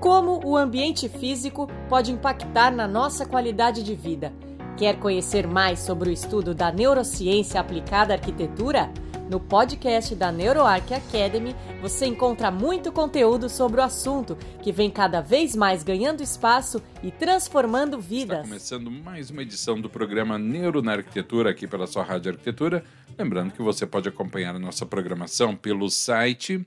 Como o ambiente físico pode impactar na nossa qualidade de vida? Quer conhecer mais sobre o estudo da neurociência aplicada à arquitetura? No podcast da NeuroArc Academy, você encontra muito conteúdo sobre o assunto, que vem cada vez mais ganhando espaço e transformando vidas. Está começando mais uma edição do programa Neuro na Arquitetura, aqui pela sua Rádio Arquitetura. Lembrando que você pode acompanhar a nossa programação pelo site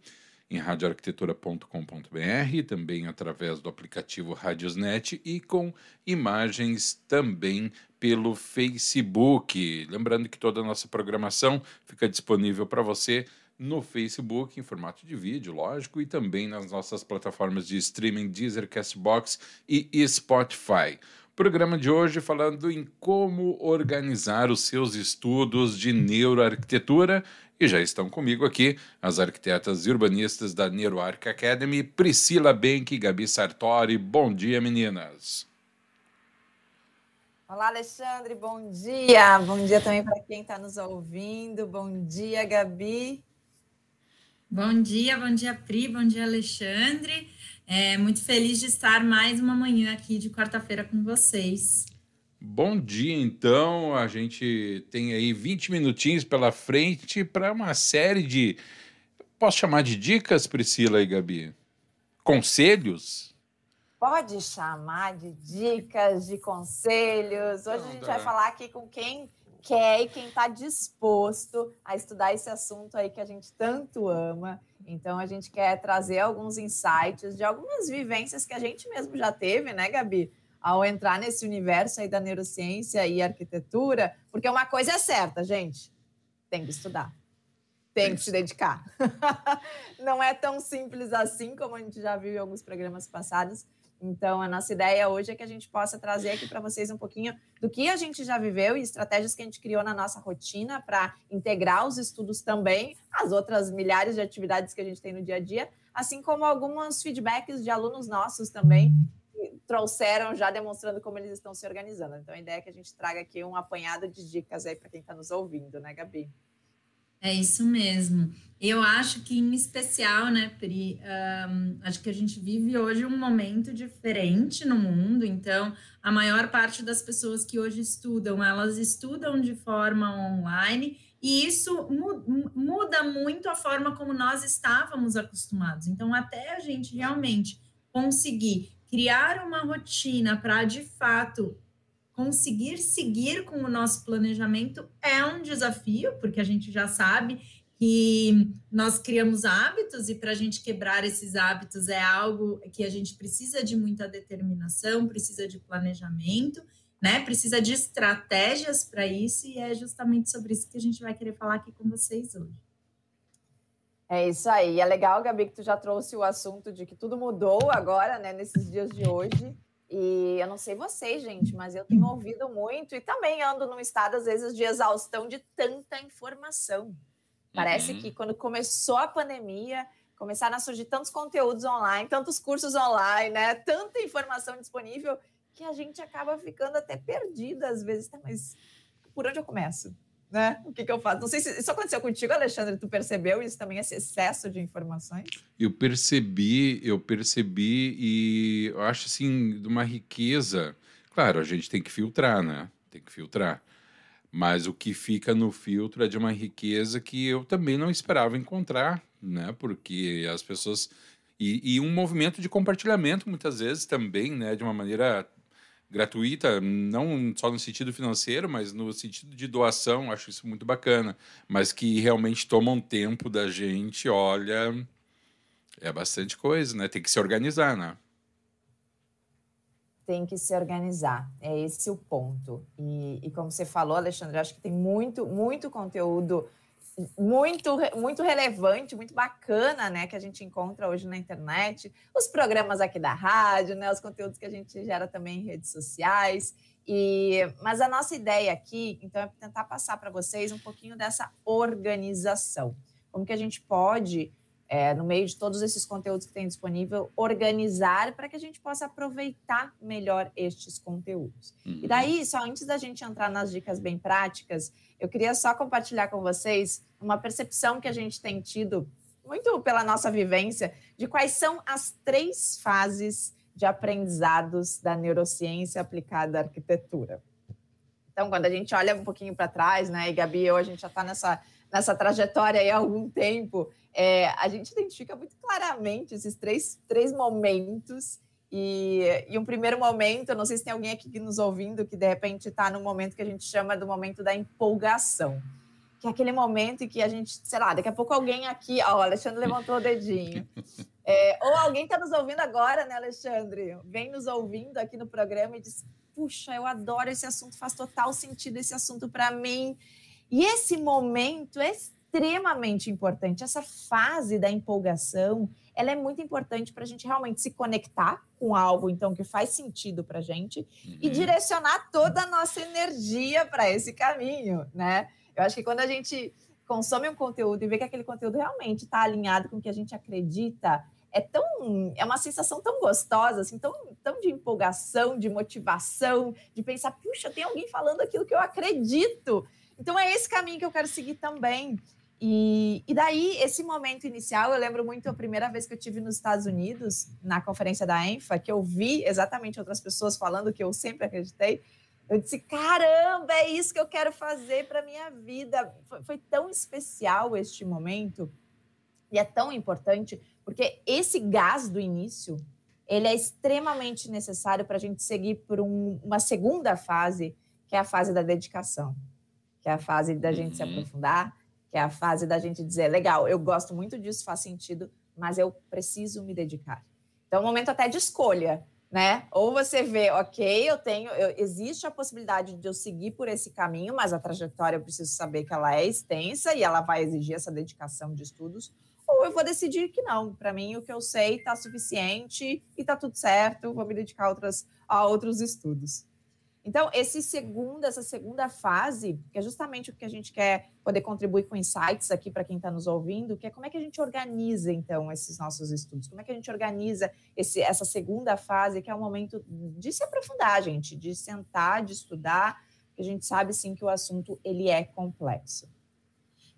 em radioarquitetura.com.br, também através do aplicativo Radiosnet e com imagens também pelo Facebook. Lembrando que toda a nossa programação fica disponível para você no Facebook em formato de vídeo, lógico, e também nas nossas plataformas de streaming Deezer, Castbox e Spotify. Programa de hoje falando em como organizar os seus estudos de neuroarquitetura e já estão comigo aqui as arquitetas e urbanistas da NeuroArc Academy, Priscila Benck e Gabi Sartori. Bom dia, meninas. Olá, Alexandre, bom dia. Bom dia também para quem está nos ouvindo. Bom dia, Gabi. Bom dia, bom dia, Pri, bom dia, Alexandre. É, muito feliz de estar mais uma manhã aqui de quarta-feira com vocês. Bom dia, então. A gente tem aí 20 minutinhos pela frente para uma série de. Posso chamar de dicas, Priscila e Gabi? Conselhos? Pode chamar de dicas, de conselhos. Hoje a gente vai falar aqui com quem quer e quem está disposto a estudar esse assunto aí que a gente tanto ama. Então a gente quer trazer alguns insights de algumas vivências que a gente mesmo já teve, né, Gabi? Ao entrar nesse universo aí da neurociência e arquitetura, porque uma coisa é certa, gente, tem que estudar, tem que se dedicar. Não é tão simples assim como a gente já viu em alguns programas passados. Então, a nossa ideia hoje é que a gente possa trazer aqui para vocês um pouquinho do que a gente já viveu e estratégias que a gente criou na nossa rotina para integrar os estudos também, as outras milhares de atividades que a gente tem no dia a dia, assim como alguns feedbacks de alunos nossos também trouxeram já demonstrando como eles estão se organizando. Então, a ideia é que a gente traga aqui um apanhado de dicas aí para quem está nos ouvindo, né, Gabi? É isso mesmo. Eu acho que, em especial, né, Pri, um, acho que a gente vive hoje um momento diferente no mundo. Então, a maior parte das pessoas que hoje estudam, elas estudam de forma online e isso mu muda muito a forma como nós estávamos acostumados. Então, até a gente realmente conseguir criar uma rotina para de fato conseguir seguir com o nosso planejamento é um desafio, porque a gente já sabe que nós criamos hábitos e para a gente quebrar esses hábitos é algo que a gente precisa de muita determinação, precisa de planejamento, né? Precisa de estratégias para isso e é justamente sobre isso que a gente vai querer falar aqui com vocês hoje. É isso aí. É legal, Gabi, que tu já trouxe o assunto de que tudo mudou agora, né, nesses dias de hoje. E eu não sei vocês, gente, mas eu tenho ouvido muito e também ando num estado, às vezes, de exaustão de tanta informação. Parece uhum. que quando começou a pandemia, começaram a surgir tantos conteúdos online, tantos cursos online, né? Tanta informação disponível que a gente acaba ficando até perdida às vezes. Tá, mas por onde eu começo? Né? O que, que eu faço? Não sei se isso aconteceu contigo, Alexandre. Tu percebeu isso também, esse excesso de informações? Eu percebi, eu percebi e eu acho assim de uma riqueza. Claro, a gente tem que filtrar, né? Tem que filtrar. Mas o que fica no filtro é de uma riqueza que eu também não esperava encontrar, né? Porque as pessoas e, e um movimento de compartilhamento muitas vezes também, né? De uma maneira gratuita, não só no sentido financeiro, mas no sentido de doação, acho isso muito bacana, mas que realmente tomam tempo da gente, olha, é bastante coisa, né? Tem que se organizar, né? Tem que se organizar, é esse o ponto. E, e como você falou, Alexandre, acho que tem muito, muito conteúdo muito, muito relevante, muito bacana, né, que a gente encontra hoje na internet, os programas aqui da rádio, né, os conteúdos que a gente gera também em redes sociais. E, mas a nossa ideia aqui, então, é tentar passar para vocês um pouquinho dessa organização. Como que a gente pode, é, no meio de todos esses conteúdos que tem disponível, organizar para que a gente possa aproveitar melhor estes conteúdos. Uhum. E daí, só antes da gente entrar nas dicas bem práticas, eu queria só compartilhar com vocês uma percepção que a gente tem tido muito pela nossa vivência, de quais são as três fases de aprendizados da neurociência aplicada à arquitetura. Então, quando a gente olha um pouquinho para trás, né, e Gabi eu, a gente já está nessa, nessa trajetória aí há algum tempo, é, a gente identifica muito claramente esses três, três momentos. E, e um primeiro momento, não sei se tem alguém aqui nos ouvindo que de repente está no momento que a gente chama do momento da empolgação que é aquele momento em que a gente, sei lá, daqui a pouco alguém aqui, ó, o Alexandre levantou o dedinho. É, ou alguém está nos ouvindo agora, né, Alexandre? Vem nos ouvindo aqui no programa e diz: Puxa, eu adoro esse assunto, faz total sentido esse assunto para mim. E esse momento é extremamente importante. Essa fase da empolgação, ela é muito importante para a gente realmente se conectar com algo, então, que faz sentido para a gente uhum. e direcionar toda a nossa energia para esse caminho, né? Eu acho que quando a gente consome um conteúdo e vê que aquele conteúdo realmente está alinhado com o que a gente acredita, é tão é uma sensação tão gostosa, assim, tão, tão de empolgação, de motivação, de pensar, puxa, tem alguém falando aquilo que eu acredito. Então é esse caminho que eu quero seguir também. E, e daí, esse momento inicial, eu lembro muito a primeira vez que eu tive nos Estados Unidos, na conferência da ENFA, que eu vi exatamente outras pessoas falando que eu sempre acreditei. Eu disse: caramba, é isso que eu quero fazer para minha vida. Foi, foi, tão especial este momento e é tão importante porque esse gás do início ele é extremamente necessário para a gente seguir por um, uma segunda fase, que é a fase da dedicação, que é a fase da gente se uhum. aprofundar, que é a fase da gente dizer: legal, eu gosto muito disso, faz sentido, mas eu preciso me dedicar. Então, é um momento até de escolha né? Ou você vê, ok, eu tenho, eu, existe a possibilidade de eu seguir por esse caminho, mas a trajetória eu preciso saber que ela é extensa e ela vai exigir essa dedicação de estudos. Ou eu vou decidir que não, para mim o que eu sei está suficiente e está tudo certo, vou me dedicar a, outras, a outros estudos. Então, esse segundo, essa segunda fase, que é justamente o que a gente quer poder contribuir com insights aqui para quem está nos ouvindo, que é como é que a gente organiza, então, esses nossos estudos? Como é que a gente organiza esse, essa segunda fase, que é o momento de se aprofundar, gente, de sentar, de estudar, porque a gente sabe, sim, que o assunto, ele é complexo.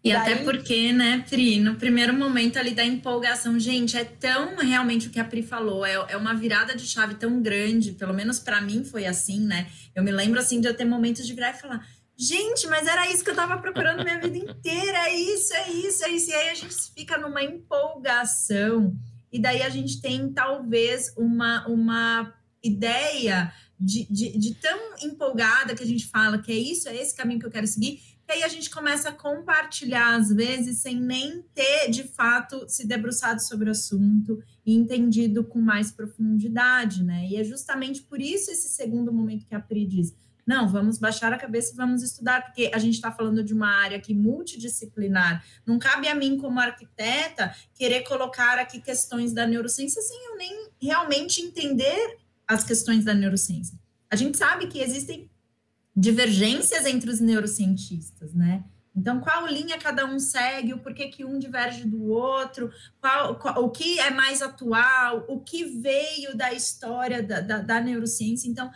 E Daí... até porque, né, Pri, no primeiro momento ali da empolgação, gente, é tão realmente o que a Pri falou, é, é uma virada de chave tão grande, pelo menos para mim foi assim, né? Eu me lembro assim de eu ter momentos de virar e falar, gente, mas era isso que eu tava procurando minha vida inteira, é isso, é isso, é isso. E aí a gente fica numa empolgação, e daí a gente tem talvez uma, uma ideia de, de, de tão empolgada que a gente fala que é isso, é esse caminho que eu quero seguir e aí a gente começa a compartilhar, às vezes, sem nem ter, de fato, se debruçado sobre o assunto e entendido com mais profundidade, né? E é justamente por isso esse segundo momento que a Pri diz, não, vamos baixar a cabeça e vamos estudar, porque a gente está falando de uma área aqui multidisciplinar. Não cabe a mim, como arquiteta, querer colocar aqui questões da neurociência sem eu nem realmente entender as questões da neurociência. A gente sabe que existem divergências entre os neurocientistas, né? Então, qual linha cada um segue, o porquê que um diverge do outro, qual, qual, o que é mais atual, o que veio da história da, da, da neurociência. Então,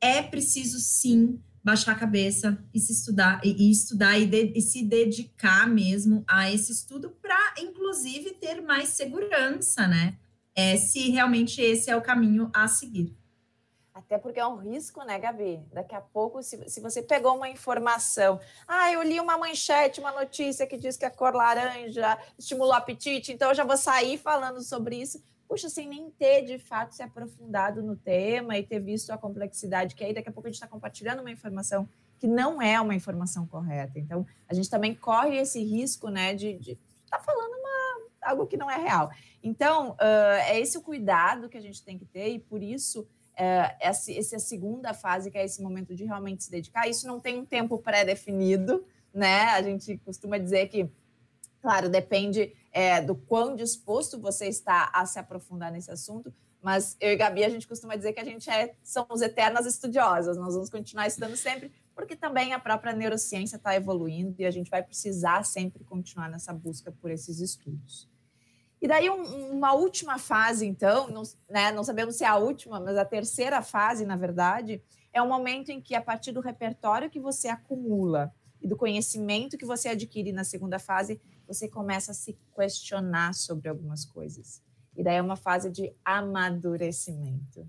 é preciso sim baixar a cabeça e se estudar e, e estudar e, de, e, se dedicar mesmo a esse estudo para, inclusive, ter mais segurança, né? É, se realmente esse é o caminho a seguir. Até porque é um risco, né, Gabi? Daqui a pouco, se, se você pegou uma informação, ah, eu li uma manchete, uma notícia que diz que a cor laranja estimula o apetite, então eu já vou sair falando sobre isso. Puxa, sem nem ter de fato se aprofundado no tema e ter visto a complexidade que aí daqui a pouco a gente está compartilhando uma informação que não é uma informação correta. Então, a gente também corre esse risco, né, de estar tá falando uma, algo que não é real. Então, uh, é esse o cuidado que a gente tem que ter e por isso é, essa, essa segunda fase, que é esse momento de realmente se dedicar. Isso não tem um tempo pré-definido, né? A gente costuma dizer que, claro, depende é, do quão disposto você está a se aprofundar nesse assunto, mas eu e Gabi, a gente costuma dizer que a gente é, somos eternas estudiosas, nós vamos continuar estudando sempre, porque também a própria neurociência está evoluindo e a gente vai precisar sempre continuar nessa busca por esses estudos. E daí, um, uma última fase, então, não, né, não sabemos se é a última, mas a terceira fase, na verdade, é o momento em que, a partir do repertório que você acumula e do conhecimento que você adquire na segunda fase, você começa a se questionar sobre algumas coisas. E daí é uma fase de amadurecimento.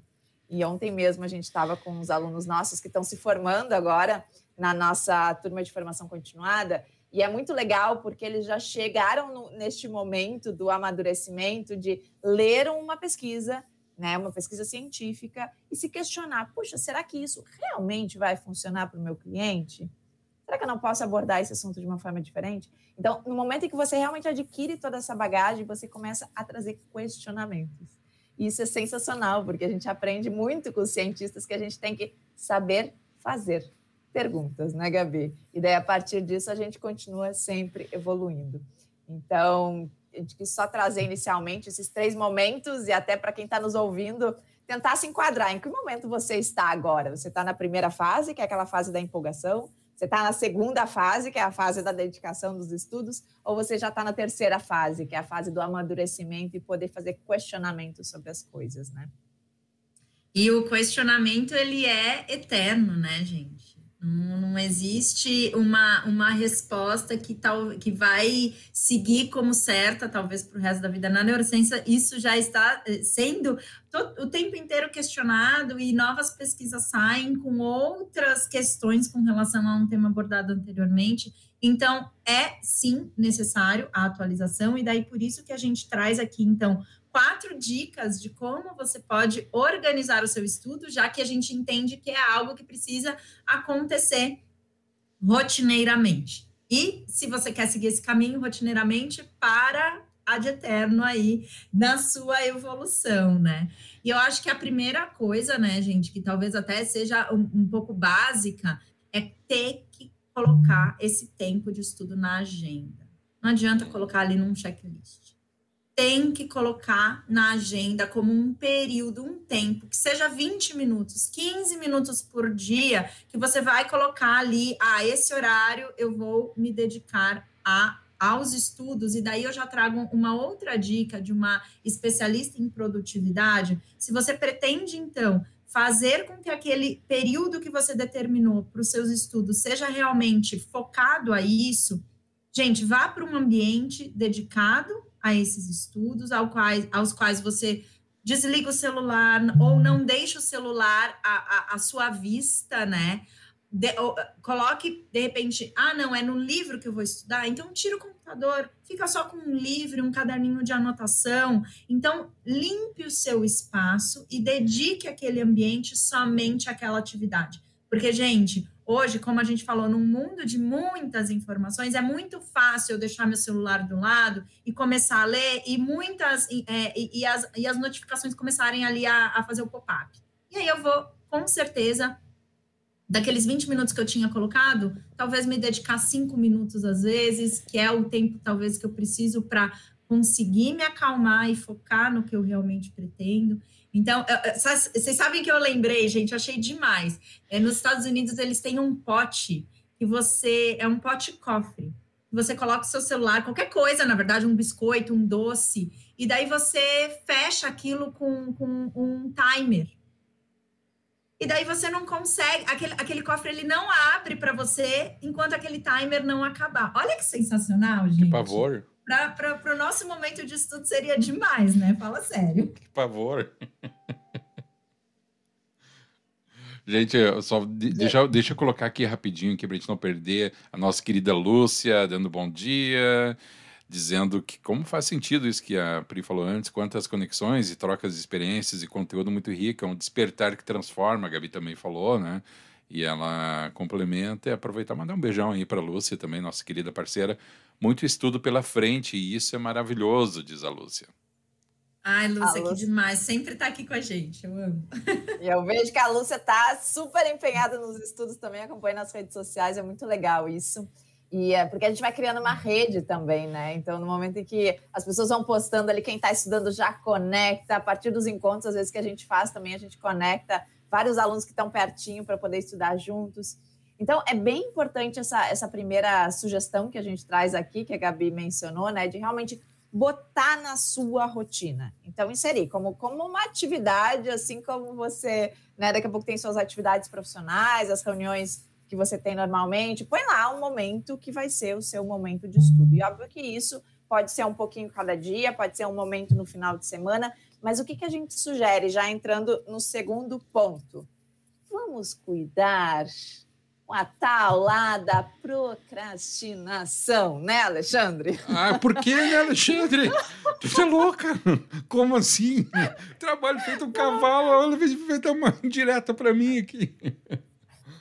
E ontem mesmo a gente estava com os alunos nossos que estão se formando agora na nossa turma de formação continuada. E é muito legal porque eles já chegaram no, neste momento do amadurecimento de ler uma pesquisa, né, uma pesquisa científica, e se questionar: puxa, será que isso realmente vai funcionar para o meu cliente? Será que eu não posso abordar esse assunto de uma forma diferente? Então, no momento em que você realmente adquire toda essa bagagem, você começa a trazer questionamentos. E isso é sensacional, porque a gente aprende muito com os cientistas que a gente tem que saber fazer perguntas, né, Gabi? E daí, a partir disso, a gente continua sempre evoluindo. Então, a gente quis só trazer inicialmente esses três momentos e até para quem está nos ouvindo, tentar se enquadrar. Em que momento você está agora? Você está na primeira fase, que é aquela fase da empolgação? Você está na segunda fase, que é a fase da dedicação dos estudos, ou você já está na terceira fase, que é a fase do amadurecimento e poder fazer questionamentos sobre as coisas, né? E o questionamento, ele é eterno, né, gente? Não, existe uma, uma resposta que, tal, que vai seguir como certa, talvez para o resto da vida. Na neurociência, isso já está eh, sendo todo, o tempo inteiro questionado e novas pesquisas saem com outras questões com relação a um tema abordado anteriormente. Então, é sim necessário a atualização, e daí por isso que a gente traz aqui, então, quatro dicas de como você pode organizar o seu estudo, já que a gente entende que é algo que precisa acontecer rotineiramente. E se você quer seguir esse caminho rotineiramente, para ad eterno aí na sua evolução, né? E eu acho que a primeira coisa, né, gente, que talvez até seja um, um pouco básica, é ter que colocar esse tempo de estudo na agenda. Não adianta colocar ali num checklist tem que colocar na agenda como um período, um tempo, que seja 20 minutos, 15 minutos por dia, que você vai colocar ali, ah, esse horário eu vou me dedicar a aos estudos, e daí eu já trago uma outra dica de uma especialista em produtividade. Se você pretende, então, fazer com que aquele período que você determinou para os seus estudos seja realmente focado a isso, gente, vá para um ambiente dedicado a esses estudos, ao quais, aos quais você desliga o celular ou não deixa o celular à, à, à sua vista, né? De, ou, coloque, de repente, ah, não, é no livro que eu vou estudar, então tira o computador, fica só com um livro, um caderninho de anotação. Então, limpe o seu espaço e dedique aquele ambiente somente àquela atividade. Porque, gente, Hoje, como a gente falou, num mundo de muitas informações, é muito fácil eu deixar meu celular do lado e começar a ler e muitas é, e, e, as, e as notificações começarem ali a, a fazer o pop-up. E aí eu vou, com certeza, daqueles 20 minutos que eu tinha colocado, talvez me dedicar cinco minutos às vezes, que é o tempo talvez que eu preciso para conseguir me acalmar e focar no que eu realmente pretendo. Então, vocês sabem que eu lembrei, gente, achei demais. É, nos Estados Unidos, eles têm um pote que você. É um pote cofre. Você coloca o seu celular, qualquer coisa, na verdade, um biscoito, um doce, e daí você fecha aquilo com, com um timer. E daí você não consegue, aquele, aquele cofre ele não abre para você enquanto aquele timer não acabar. Olha que sensacional, gente. Que pavor para o nosso momento de estudo seria demais, né? Fala sério. Por favor. Gente, só deixa, deixa eu colocar aqui rapidinho aqui para a gente não perder a nossa querida Lúcia dando bom dia, dizendo que como faz sentido isso que a Pri falou antes, quantas conexões e trocas de experiências e conteúdo muito rico, é um despertar que transforma, a Gabi também falou, né? E ela complementa e aproveitar mandar um beijão aí para a Lúcia também, nossa querida parceira. Muito estudo pela frente e isso é maravilhoso, diz a Lúcia. Ai, Lúcia, Lúcia, que demais. Sempre está aqui com a gente. Eu amo. E eu vejo que a Lúcia está super empenhada nos estudos também, acompanha nas redes sociais. É muito legal isso. E é porque a gente vai criando uma rede também, né? Então, no momento em que as pessoas vão postando ali, quem está estudando já conecta. A partir dos encontros, às vezes, que a gente faz também, a gente conecta vários alunos que estão pertinho para poder estudar juntos. Então, é bem importante essa, essa primeira sugestão que a gente traz aqui, que a Gabi mencionou, né, de realmente botar na sua rotina. Então, inserir como, como uma atividade, assim como você, né, daqui a pouco tem suas atividades profissionais, as reuniões que você tem normalmente, põe lá um momento que vai ser o seu momento de estudo. E óbvio que isso pode ser um pouquinho cada dia, pode ser um momento no final de semana, mas o que, que a gente sugere, já entrando no segundo ponto? Vamos cuidar com a tal lá da procrastinação, né, Alexandre? Ah, por que, né, Alexandre? Tu é louca? Como assim? Trabalho feito um cavalo, olha, feito uma direta para mim aqui.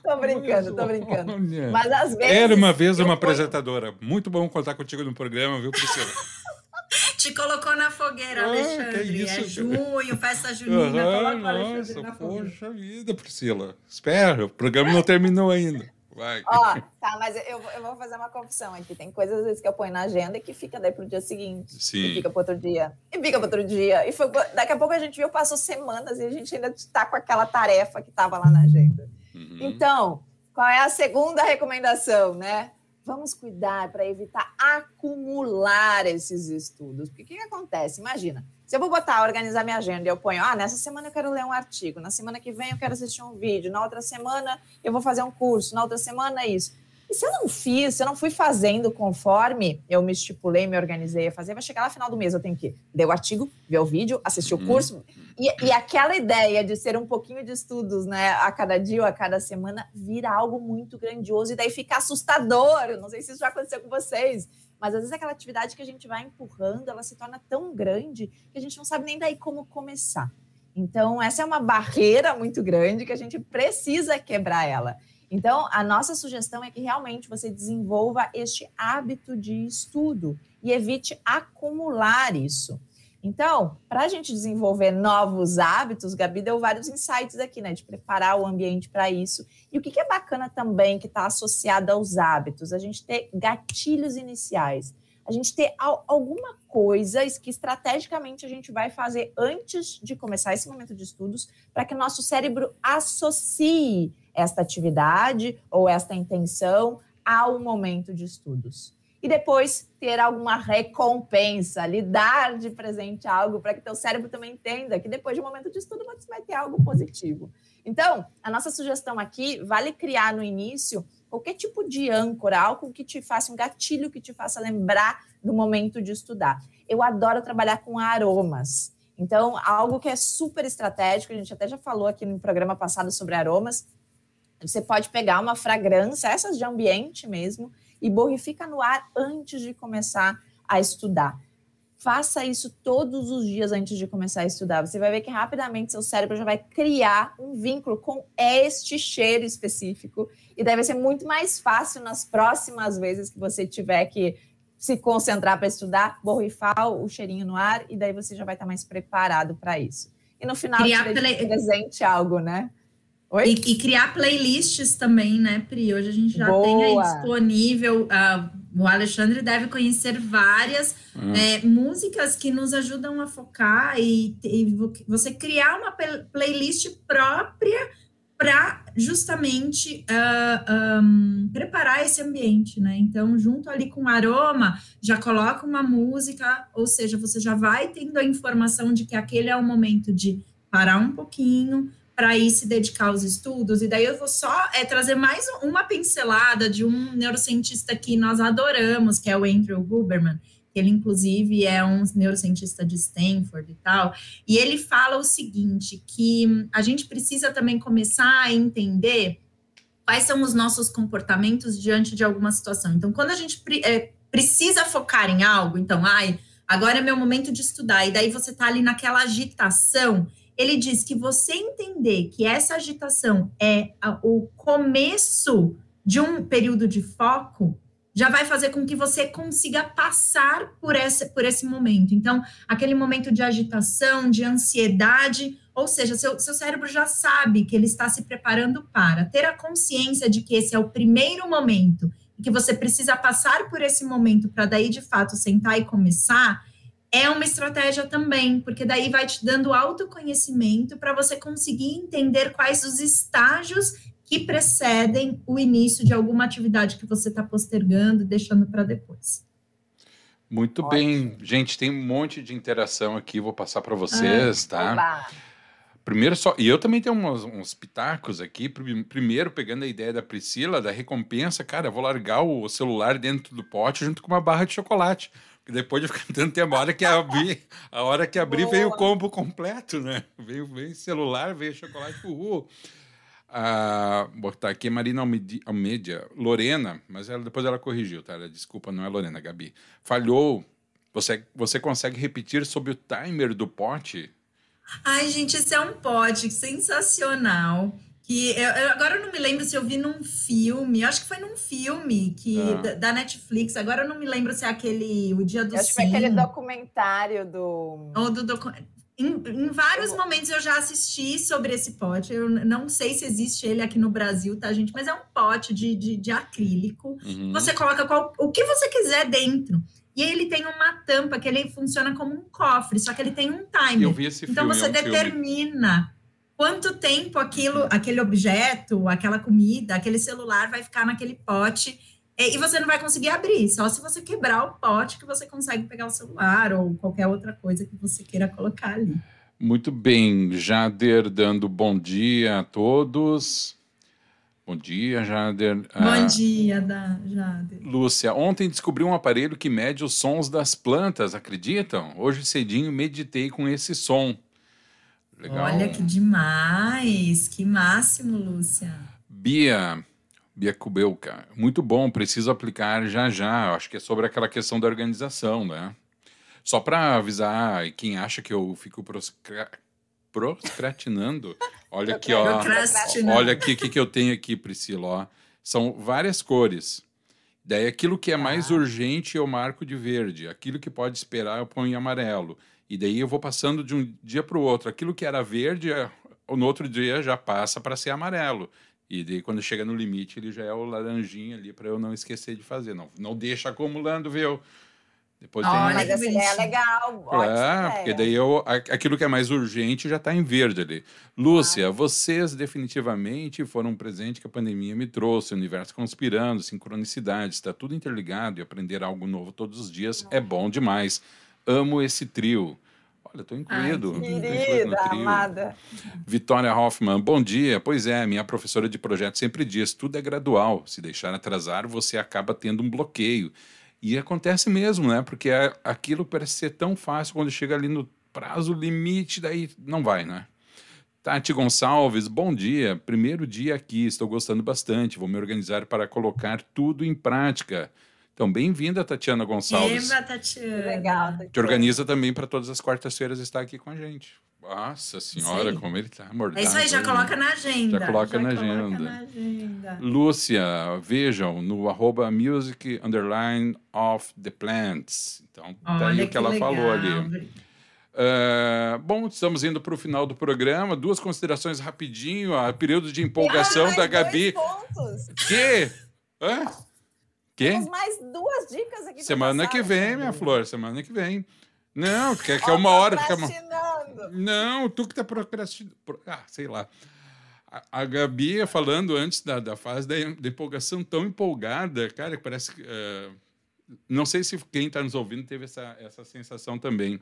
Tô brincando, tô brincando. Mas às vezes. Era uma vez uma apresentadora. Muito bom contar contigo no programa, viu, Priscila? Te colocou na fogueira, ah, Alexandre. É junho, festa junina. Uhum, nossa, na poxa vida, Priscila. Espera, o programa não terminou ainda. Vai. Ó, tá, mas eu, eu vou fazer uma confissão aqui. Tem coisas às vezes que eu ponho na agenda e que fica daí pro dia seguinte. Sim. E fica pro outro dia. E fica pro outro dia. E foi, daqui a pouco a gente viu, passou semanas e a gente ainda tá com aquela tarefa que tava lá na agenda. Uhum. Então, qual é a segunda recomendação, né? Vamos cuidar para evitar acumular esses estudos. Porque o que, que acontece? Imagina, se eu vou botar, organizar minha agenda eu ponho, ah, nessa semana eu quero ler um artigo, na semana que vem eu quero assistir um vídeo, na outra semana eu vou fazer um curso, na outra semana isso. E se eu não fiz, se eu não fui fazendo conforme eu me estipulei, me organizei a fazer, vai chegar lá no final do mês, eu tenho que ler o artigo, ver o vídeo, assistir o uhum. curso. E, e, aquela ideia de ser um pouquinho de estudos, né, a cada dia ou a cada semana, vira algo muito grandioso e daí fica assustador. Eu não sei se isso já aconteceu com vocês, mas às vezes aquela atividade que a gente vai empurrando, ela se torna tão grande que a gente não sabe nem daí como começar. Então, essa é uma barreira muito grande que a gente precisa quebrar ela. Então, a nossa sugestão é que realmente você desenvolva este hábito de estudo e evite acumular isso. Então, para a gente desenvolver novos hábitos, Gabi deu vários insights aqui, né? De preparar o ambiente para isso. E o que, que é bacana também que está associado aos hábitos? A gente ter gatilhos iniciais. A gente ter alguma coisa que estrategicamente a gente vai fazer antes de começar esse momento de estudos, para que nosso cérebro associe esta atividade ou esta intenção ao momento de estudos. E depois ter alguma recompensa, lhe dar de presente algo para que teu cérebro também entenda que depois de um momento de estudo você vai ter algo positivo. Então, a nossa sugestão aqui vale criar no início qualquer tipo de âncora, algo que te faça um gatilho que te faça lembrar do momento de estudar. Eu adoro trabalhar com aromas. Então, algo que é super estratégico, a gente até já falou aqui no programa passado sobre aromas, você pode pegar uma fragrância, essas de ambiente mesmo, e borrifica no ar antes de começar a estudar. Faça isso todos os dias antes de começar a estudar. Você vai ver que rapidamente seu cérebro já vai criar um vínculo com este cheiro específico e deve ser muito mais fácil nas próximas vezes que você tiver que se concentrar para estudar, borrifar o cheirinho no ar e daí você já vai estar mais preparado para isso. E no final, Criar pela... presente algo, né? Oi? E, e, criar playlists também, né, Pri? Hoje a gente já Boa. tem aí disponível. Uh, o Alexandre deve conhecer várias é, músicas que nos ajudam a focar e, e você criar uma playlist própria para justamente uh, um, preparar esse ambiente, né? Então, junto ali com o aroma, já coloca uma música, ou seja, você já vai tendo a informação de que aquele é o momento de parar um pouquinho, para ir se dedicar aos estudos. E daí eu vou só é, trazer mais uma pincelada de um neurocientista que nós adoramos, que é o Andrew Huberman. Ele, inclusive, é um neurocientista de Stanford e tal. E ele fala o seguinte: que a gente precisa também começar a entender quais são os nossos comportamentos diante de alguma situação. Então, quando a gente é, precisa focar em algo, então, ai, agora é meu momento de estudar, e daí você está ali naquela agitação ele diz que você entender que essa agitação é a, o começo de um período de foco, já vai fazer com que você consiga passar por esse, por esse momento. Então, aquele momento de agitação, de ansiedade, ou seja, seu, seu cérebro já sabe que ele está se preparando para ter a consciência de que esse é o primeiro momento e que você precisa passar por esse momento para daí de fato sentar e começar é uma estratégia também, porque daí vai te dando autoconhecimento para você conseguir entender quais os estágios que precedem o início de alguma atividade que você está postergando, deixando para depois. Muito Ótimo. bem, gente, tem um monte de interação aqui, vou passar para vocês, ah, tá? Oba. Primeiro só. E eu também tenho uns, uns pitacos aqui. Primeiro, pegando a ideia da Priscila, da recompensa, cara, eu vou largar o celular dentro do pote junto com uma barra de chocolate. Depois de ficar tanto tempo, a hora que abri, a hora que abri veio o combo completo, né? Veio, veio celular, veio chocolate, uhul. Ah, botar aqui Marina Almeida, Lorena, mas ela, depois ela corrigiu, tá? Ela, desculpa, não é Lorena, Gabi. Falhou. Você, você consegue repetir sobre o timer do pote? Ai, gente, esse é um pote sensacional. Que eu, eu, agora eu não me lembro se eu vi num filme, acho que foi num filme que, ah. da, da, Netflix. Agora eu não me lembro se é aquele O Dia do eu Acho que foi aquele documentário do. Ou do docu... em, em, vários eu... momentos eu já assisti sobre esse pote. Eu não sei se existe ele aqui no Brasil, tá, gente? Mas é um pote de, de, de acrílico. Uhum. Você coloca qual, o que você quiser dentro. E ele tem uma tampa que ele funciona como um cofre, só que ele tem um timer. Eu vi esse então filme, você é um determina filme. Quanto tempo aquilo, aquele objeto, aquela comida, aquele celular vai ficar naquele pote. E você não vai conseguir abrir, só se você quebrar o pote que você consegue pegar o celular ou qualquer outra coisa que você queira colocar ali. Muito bem, Jader dando bom dia a todos. Bom dia, Jader. Bom ah, dia, da, Jader. Lúcia, ontem descobri um aparelho que mede os sons das plantas, acreditam? Hoje cedinho meditei com esse som. Legal. Olha que demais, que máximo, Lúcia. Bia, Bia Kubelka, muito bom, preciso aplicar já já. Acho que é sobre aquela questão da organização, né? Só para avisar quem acha que eu fico procrastinando. Olha aqui, ó. Olha aqui o que, que eu tenho aqui, Priscila. Ó. São várias cores. Daí aquilo que é mais ah. urgente eu marco de verde. Aquilo que pode esperar eu ponho em amarelo. E daí eu vou passando de um dia para o outro. Aquilo que era verde, é, no outro dia já passa para ser amarelo. E daí quando chega no limite, ele já é o laranjinha ali para eu não esquecer de fazer. Não, não deixa acumulando, viu? Depois tem... Mas essa ideia é legal. É, porque daí eu, aquilo que é mais urgente já está em verde ali. Lúcia, ah. vocês definitivamente foram um presente que a pandemia me trouxe. O universo conspirando, sincronicidade, está tudo interligado e aprender algo novo todos os dias é bom demais. Amo esse trio. Olha, estou incluído. Ai, querida, amada. Vitória Hoffman, bom dia. Pois é, minha professora de projeto sempre diz: tudo é gradual. Se deixar atrasar, você acaba tendo um bloqueio. E acontece mesmo, né? Porque é, aquilo parece ser tão fácil quando chega ali no prazo limite, daí não vai, né? Tati Gonçalves, bom dia. Primeiro dia aqui, estou gostando bastante. Vou me organizar para colocar tudo em prática. Então, bem-vinda, Tatiana Gonçalves. Bem-vinda, Tatiana. Legal. Tatiana. Te organiza também para todas as quartas-feiras estar aqui com a gente. Nossa senhora, Sim. como ele tá mordado. É isso aí, já coloca na agenda. Já coloca, já na, coloca agenda. na agenda. Lúcia, vejam no arroba music underline of the plants. Então, Olha tá aí o que, que ela legal. falou ali. Uh, bom, estamos indo para o final do programa. Duas considerações rapidinho. A período de empolgação ah, da Gabi. Pontos. Que? Hã? Que? Temos mais duas dicas aqui. Semana que vem, minha flor. Semana que vem. Não, quer que é uma hora. Que é uma... Não, tu que tá procrastinando. Ah, sei lá. A, a Gabi falando antes da, da fase da, da empolgação tão empolgada, cara, parece que. Uh, não sei se quem está nos ouvindo teve essa, essa sensação também.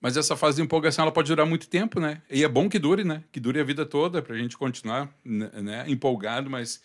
Mas essa fase de empolgação ela pode durar muito tempo, né? E é bom que dure, né? Que dure a vida toda para a gente continuar né, empolgado, mas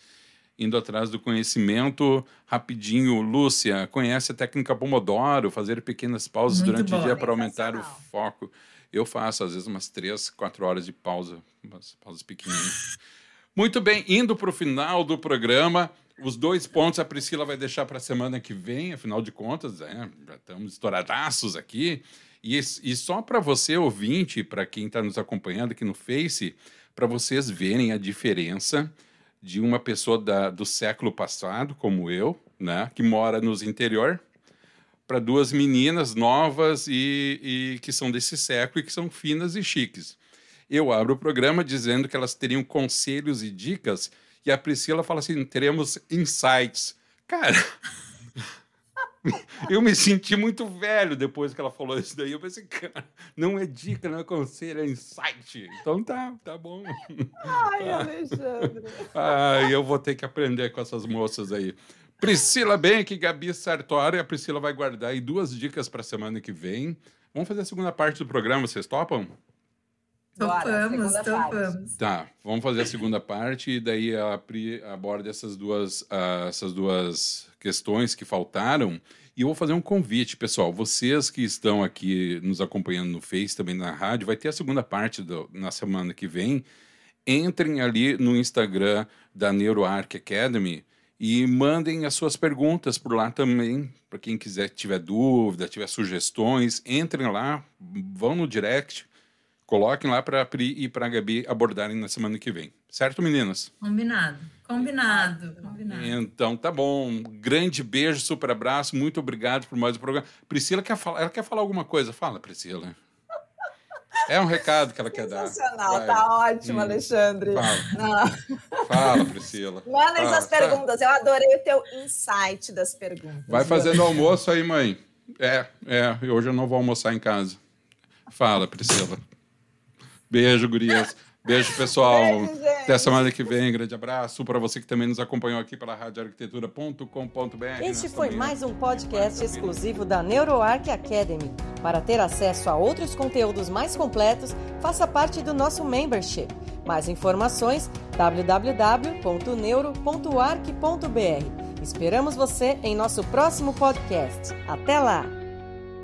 indo atrás do conhecimento rapidinho. Lúcia, conhece a técnica Pomodoro, fazer pequenas pausas Muito durante bom. o dia para aumentar o foco. Eu faço, às vezes, umas três, quatro horas de pausa, umas pausas pequenininhas. Muito bem, indo para o final do programa, os dois pontos a Priscila vai deixar para a semana que vem, afinal de contas, é, já estamos estouradaços aqui. E, e só para você, ouvinte, para quem está nos acompanhando aqui no Face, para vocês verem a diferença de uma pessoa da, do século passado, como eu, né, que mora nos interior, para duas meninas novas e, e, que são desse século e que são finas e chiques. Eu abro o programa dizendo que elas teriam conselhos e dicas e a Priscila fala assim: teremos insights. Cara, eu me senti muito velho depois que ela falou isso daí. Eu pensei, cara, não é dica, não é conselho, é insight. Então tá, tá bom. Ai, Alexandre. Ai, eu vou ter que aprender com essas moças aí. Priscila Benck, Gabi Sartori. A Priscila vai guardar aí duas dicas para a semana que vem. Vamos fazer a segunda parte do programa, vocês topam? Topamos, topamos. Tá, vamos fazer a segunda parte e daí a Pri aborda essas duas, uh, essas duas questões que faltaram. E eu vou fazer um convite, pessoal. Vocês que estão aqui nos acompanhando no Face, também na rádio, vai ter a segunda parte do, na semana que vem. Entrem ali no Instagram da NeuroArc Academy e mandem as suas perguntas por lá também. Para quem quiser, tiver dúvida, tiver sugestões, entrem lá, vão no direct, coloquem lá para a Pri e para a Gabi abordarem na semana que vem. Certo, meninas? Combinado. Combinado, combinado. Então, tá bom. grande beijo, super abraço. Muito obrigado por mais um programa. Priscila quer falar, ela quer falar alguma coisa? Fala, Priscila. É um recado que ela quer dar. Sensacional, tá ótimo, hum. Alexandre. Fala. Fala, Priscila. Mandem suas perguntas. Eu adorei o teu insight das perguntas. Vai fazendo almoço aí, mãe. É, é. Hoje eu não vou almoçar em casa. Fala, Priscila. Beijo, gurias. Beijo, pessoal. Beijo, Até semana que vem. Grande abraço para você que também nos acompanhou aqui pela radioarquitetura.com.br. Este foi mais um podcast exclusivo da NeuroArc Academy. Para ter acesso a outros conteúdos mais completos, faça parte do nosso membership. Mais informações www.neuro.arc.br. Esperamos você em nosso próximo podcast. Até lá!